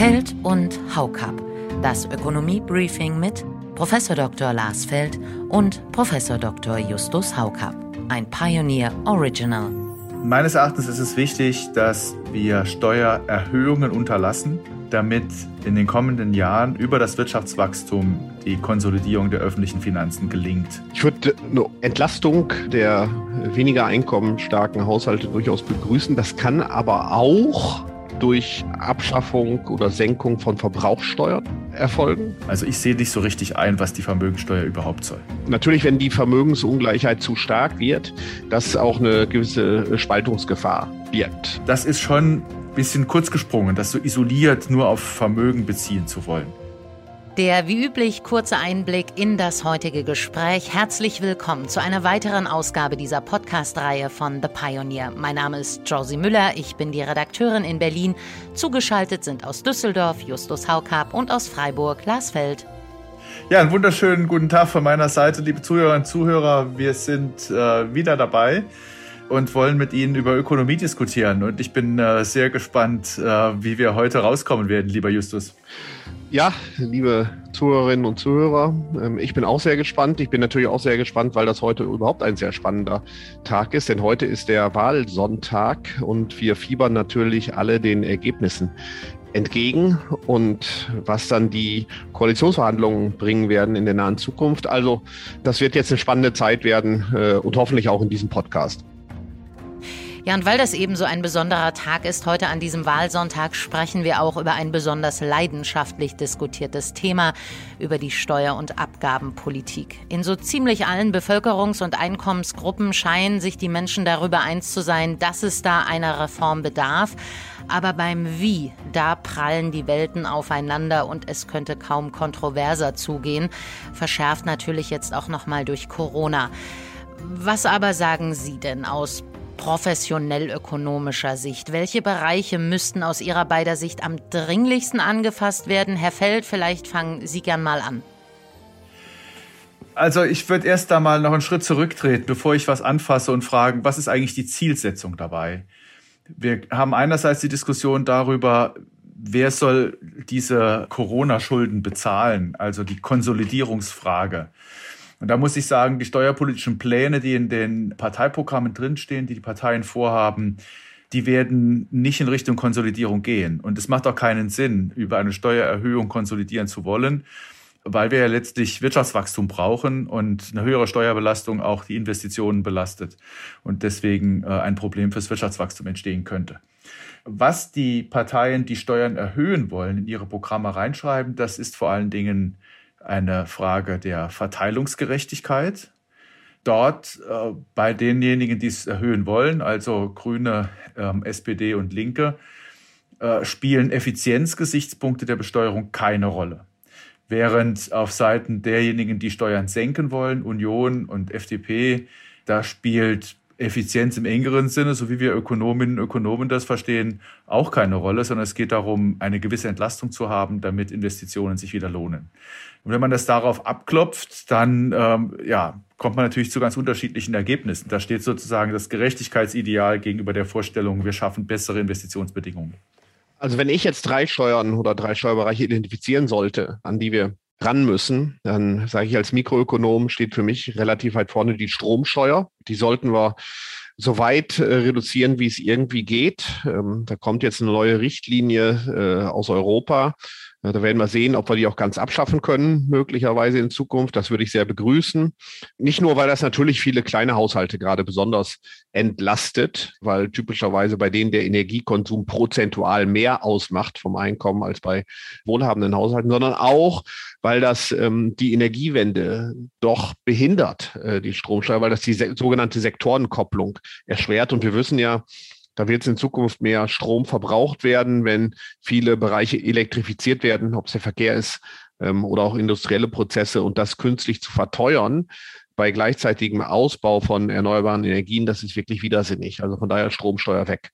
Feld und Haukap. Das Ökonomie-Briefing mit Prof. Dr. Lars Feld und Prof. Dr. Justus Haukap. Ein Pioneer Original. Meines Erachtens ist es wichtig, dass wir Steuererhöhungen unterlassen, damit in den kommenden Jahren über das Wirtschaftswachstum die Konsolidierung der öffentlichen Finanzen gelingt. Ich würde eine Entlastung der weniger einkommensstarken Haushalte durchaus begrüßen. Das kann aber auch durch Abschaffung oder Senkung von Verbrauchssteuern erfolgen? Also ich sehe nicht so richtig ein, was die Vermögensteuer überhaupt soll. Natürlich, wenn die Vermögensungleichheit zu stark wird, dass auch eine gewisse Spaltungsgefahr birgt. Das ist schon ein bisschen kurz gesprungen, das so isoliert nur auf Vermögen beziehen zu wollen. Der wie üblich kurze Einblick in das heutige Gespräch. Herzlich willkommen zu einer weiteren Ausgabe dieser Podcast-Reihe von The Pioneer. Mein Name ist Josie Müller, ich bin die Redakteurin in Berlin. Zugeschaltet sind aus Düsseldorf Justus Haukap und aus Freiburg Lars Feld. Ja, einen wunderschönen guten Tag von meiner Seite, liebe Zuhörerinnen und Zuhörer. Wir sind äh, wieder dabei und wollen mit Ihnen über Ökonomie diskutieren. Und ich bin äh, sehr gespannt, äh, wie wir heute rauskommen werden, lieber Justus. Ja, liebe Zuhörerinnen und Zuhörer, ähm, ich bin auch sehr gespannt. Ich bin natürlich auch sehr gespannt, weil das heute überhaupt ein sehr spannender Tag ist, denn heute ist der Wahlsonntag und wir fiebern natürlich alle den Ergebnissen entgegen und was dann die Koalitionsverhandlungen bringen werden in der nahen Zukunft. Also das wird jetzt eine spannende Zeit werden äh, und hoffentlich auch in diesem Podcast. Ja, und weil das eben so ein besonderer Tag ist, heute an diesem Wahlsonntag sprechen wir auch über ein besonders leidenschaftlich diskutiertes Thema, über die Steuer- und Abgabenpolitik. In so ziemlich allen Bevölkerungs- und Einkommensgruppen scheinen sich die Menschen darüber eins zu sein, dass es da einer Reform bedarf. Aber beim Wie, da prallen die Welten aufeinander und es könnte kaum kontroverser zugehen. Verschärft natürlich jetzt auch nochmal durch Corona. Was aber sagen Sie denn aus professionell ökonomischer Sicht? Welche Bereiche müssten aus Ihrer beider Sicht am dringlichsten angefasst werden? Herr Feld, vielleicht fangen Sie gern mal an. Also ich würde erst da mal noch einen Schritt zurücktreten, bevor ich was anfasse und fragen, was ist eigentlich die Zielsetzung dabei? Wir haben einerseits die Diskussion darüber, wer soll diese Corona-Schulden bezahlen, also die Konsolidierungsfrage. Und da muss ich sagen, die steuerpolitischen Pläne, die in den Parteiprogrammen drinstehen, die die Parteien vorhaben, die werden nicht in Richtung Konsolidierung gehen. Und es macht auch keinen Sinn, über eine Steuererhöhung konsolidieren zu wollen, weil wir ja letztlich Wirtschaftswachstum brauchen und eine höhere Steuerbelastung auch die Investitionen belastet und deswegen äh, ein Problem fürs Wirtschaftswachstum entstehen könnte. Was die Parteien, die Steuern erhöhen wollen, in ihre Programme reinschreiben, das ist vor allen Dingen eine Frage der Verteilungsgerechtigkeit. Dort äh, bei denjenigen, die es erhöhen wollen, also Grüne, ähm, SPD und Linke, äh, spielen Effizienzgesichtspunkte der Besteuerung keine Rolle. Während auf Seiten derjenigen, die Steuern senken wollen, Union und FDP, da spielt Effizienz im engeren Sinne, so wie wir Ökonominnen und Ökonomen das verstehen, auch keine Rolle, sondern es geht darum, eine gewisse Entlastung zu haben, damit Investitionen sich wieder lohnen. Und wenn man das darauf abklopft, dann ähm, ja, kommt man natürlich zu ganz unterschiedlichen Ergebnissen. Da steht sozusagen das Gerechtigkeitsideal gegenüber der Vorstellung, wir schaffen bessere Investitionsbedingungen. Also wenn ich jetzt drei Steuern oder drei Steuerbereiche identifizieren sollte, an die wir ran müssen, dann sage ich als Mikroökonom steht für mich relativ weit vorne die Stromsteuer. Die sollten wir so weit äh, reduzieren, wie es irgendwie geht. Ähm, da kommt jetzt eine neue Richtlinie äh, aus Europa ja, da werden wir sehen, ob wir die auch ganz abschaffen können, möglicherweise in Zukunft. Das würde ich sehr begrüßen. Nicht nur, weil das natürlich viele kleine Haushalte gerade besonders entlastet, weil typischerweise bei denen der Energiekonsum prozentual mehr ausmacht vom Einkommen als bei wohlhabenden Haushalten, sondern auch, weil das ähm, die Energiewende doch behindert, äh, die Stromsteuer, weil das die se sogenannte Sektorenkopplung erschwert. Und wir wissen ja, da wird es in Zukunft mehr Strom verbraucht werden, wenn viele Bereiche elektrifiziert werden, ob es der Verkehr ist ähm, oder auch industrielle Prozesse und das künstlich zu verteuern bei gleichzeitigem Ausbau von erneuerbaren Energien, das ist wirklich widersinnig. Also von daher Stromsteuer weg.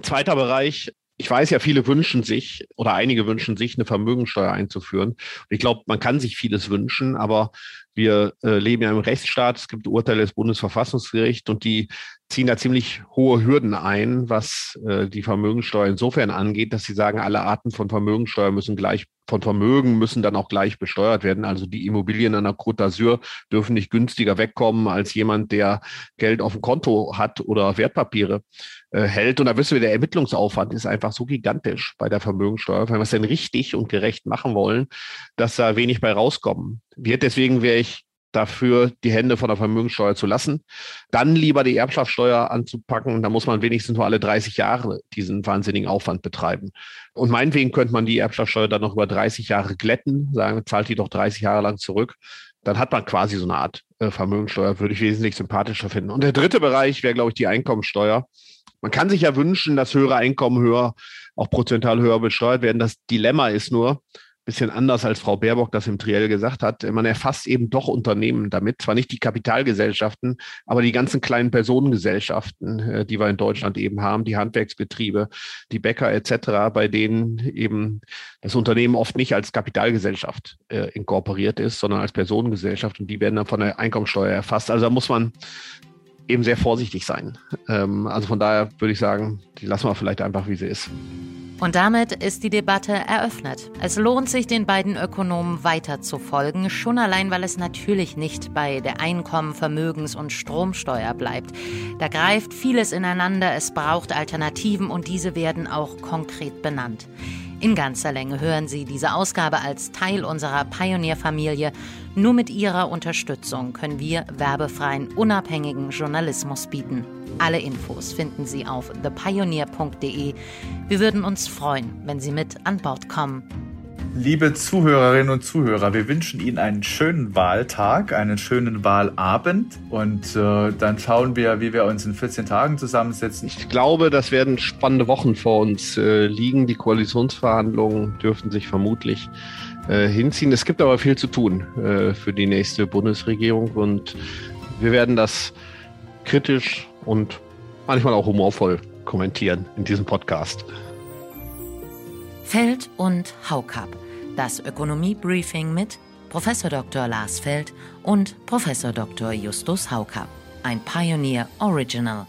Zweiter Bereich, ich weiß ja, viele wünschen sich oder einige wünschen sich, eine Vermögensteuer einzuführen. ich glaube, man kann sich vieles wünschen, aber Wir äh, leben ja im Rechtsstaat. Es gibt Urteile des Bundesverfassungsgerichts und die ziehen da ziemlich hohe Hürden ein, was äh, die Vermögensteuer insofern angeht, dass sie sagen, alle Arten von Vermögensteuer müssen gleich von Vermögen müssen dann auch gleich besteuert werden. Also die Immobilien an der Côte d'Azur dürfen nicht günstiger wegkommen als jemand, der Geld auf dem Konto hat oder Wertpapiere äh, hält. Und da wissen wir, der Ermittlungsaufwand ist einfach so gigantisch bei der Vermögensteuer, wenn wir es denn richtig und gerecht machen wollen, dass da wenig bei rauskommen wird. Deswegen wäre ich dafür, die Hände von der Vermögenssteuer zu lassen. Dann lieber die Erbschaftssteuer anzupacken. Da muss man wenigstens nur alle 30 Jahre diesen wahnsinnigen Aufwand betreiben. Und meinetwegen könnte man die Erbschaftssteuer dann noch über 30 Jahre glätten, sagen, zahlt die doch 30 Jahre lang zurück. Dann hat man quasi so eine Art äh, Vermögenssteuer, würde ich wesentlich sympathischer finden. Und der dritte Bereich wäre, glaube ich, die Einkommensteuer. Man kann sich ja wünschen, dass höhere Einkommen höher, auch prozentual höher besteuert werden. Das Dilemma ist nur, bisschen anders als Frau Baerbock das im Triell gesagt hat. Man erfasst eben doch Unternehmen damit, zwar nicht die Kapitalgesellschaften, aber die ganzen kleinen Personengesellschaften, äh, die wir in Deutschland eben haben, die Handwerksbetriebe, die Bäcker etc., bei denen eben das Unternehmen oft nicht als Kapitalgesellschaft äh, inkorporiert ist, sondern als Personengesellschaft und die werden dann von der Einkommensteuer erfasst. Also da muss man eben sehr vorsichtig sein. Ähm, also von daher würde ich sagen, die lassen wir vielleicht einfach, wie sie ist. Und damit ist die Debatte eröffnet. Es lohnt sich, den beiden Ökonomen weiter zu folgen, schon allein, weil es natürlich nicht bei der Einkommen-, Vermögens- und Stromsteuer bleibt. Da greift vieles ineinander, es braucht Alternativen und diese werden auch konkret benannt. In ganzer Länge hören Sie diese Ausgabe als Teil unserer Pionierfamilie. Nur mit Ihrer Unterstützung können wir werbefreien, unabhängigen Journalismus bieten. Alle Infos finden Sie auf thepioneer.de. Wir würden uns freuen, wenn Sie mit an Bord kommen. Liebe Zuhörerinnen und Zuhörer, wir wünschen Ihnen einen schönen Wahltag, einen schönen Wahlabend und äh, dann schauen wir, wie wir uns in 14 Tagen zusammensetzen. Ich glaube, das werden spannende Wochen vor uns äh, liegen. Die Koalitionsverhandlungen dürften sich vermutlich äh, hinziehen. Es gibt aber viel zu tun äh, für die nächste Bundesregierung und wir werden das kritisch und manchmal auch humorvoll kommentieren in diesem Podcast. Feld und Haukap. Das Ökonomie-Briefing mit Prof. Dr. Lars Feld und Prof. Dr. Justus Haukap. Ein Pioneer Original.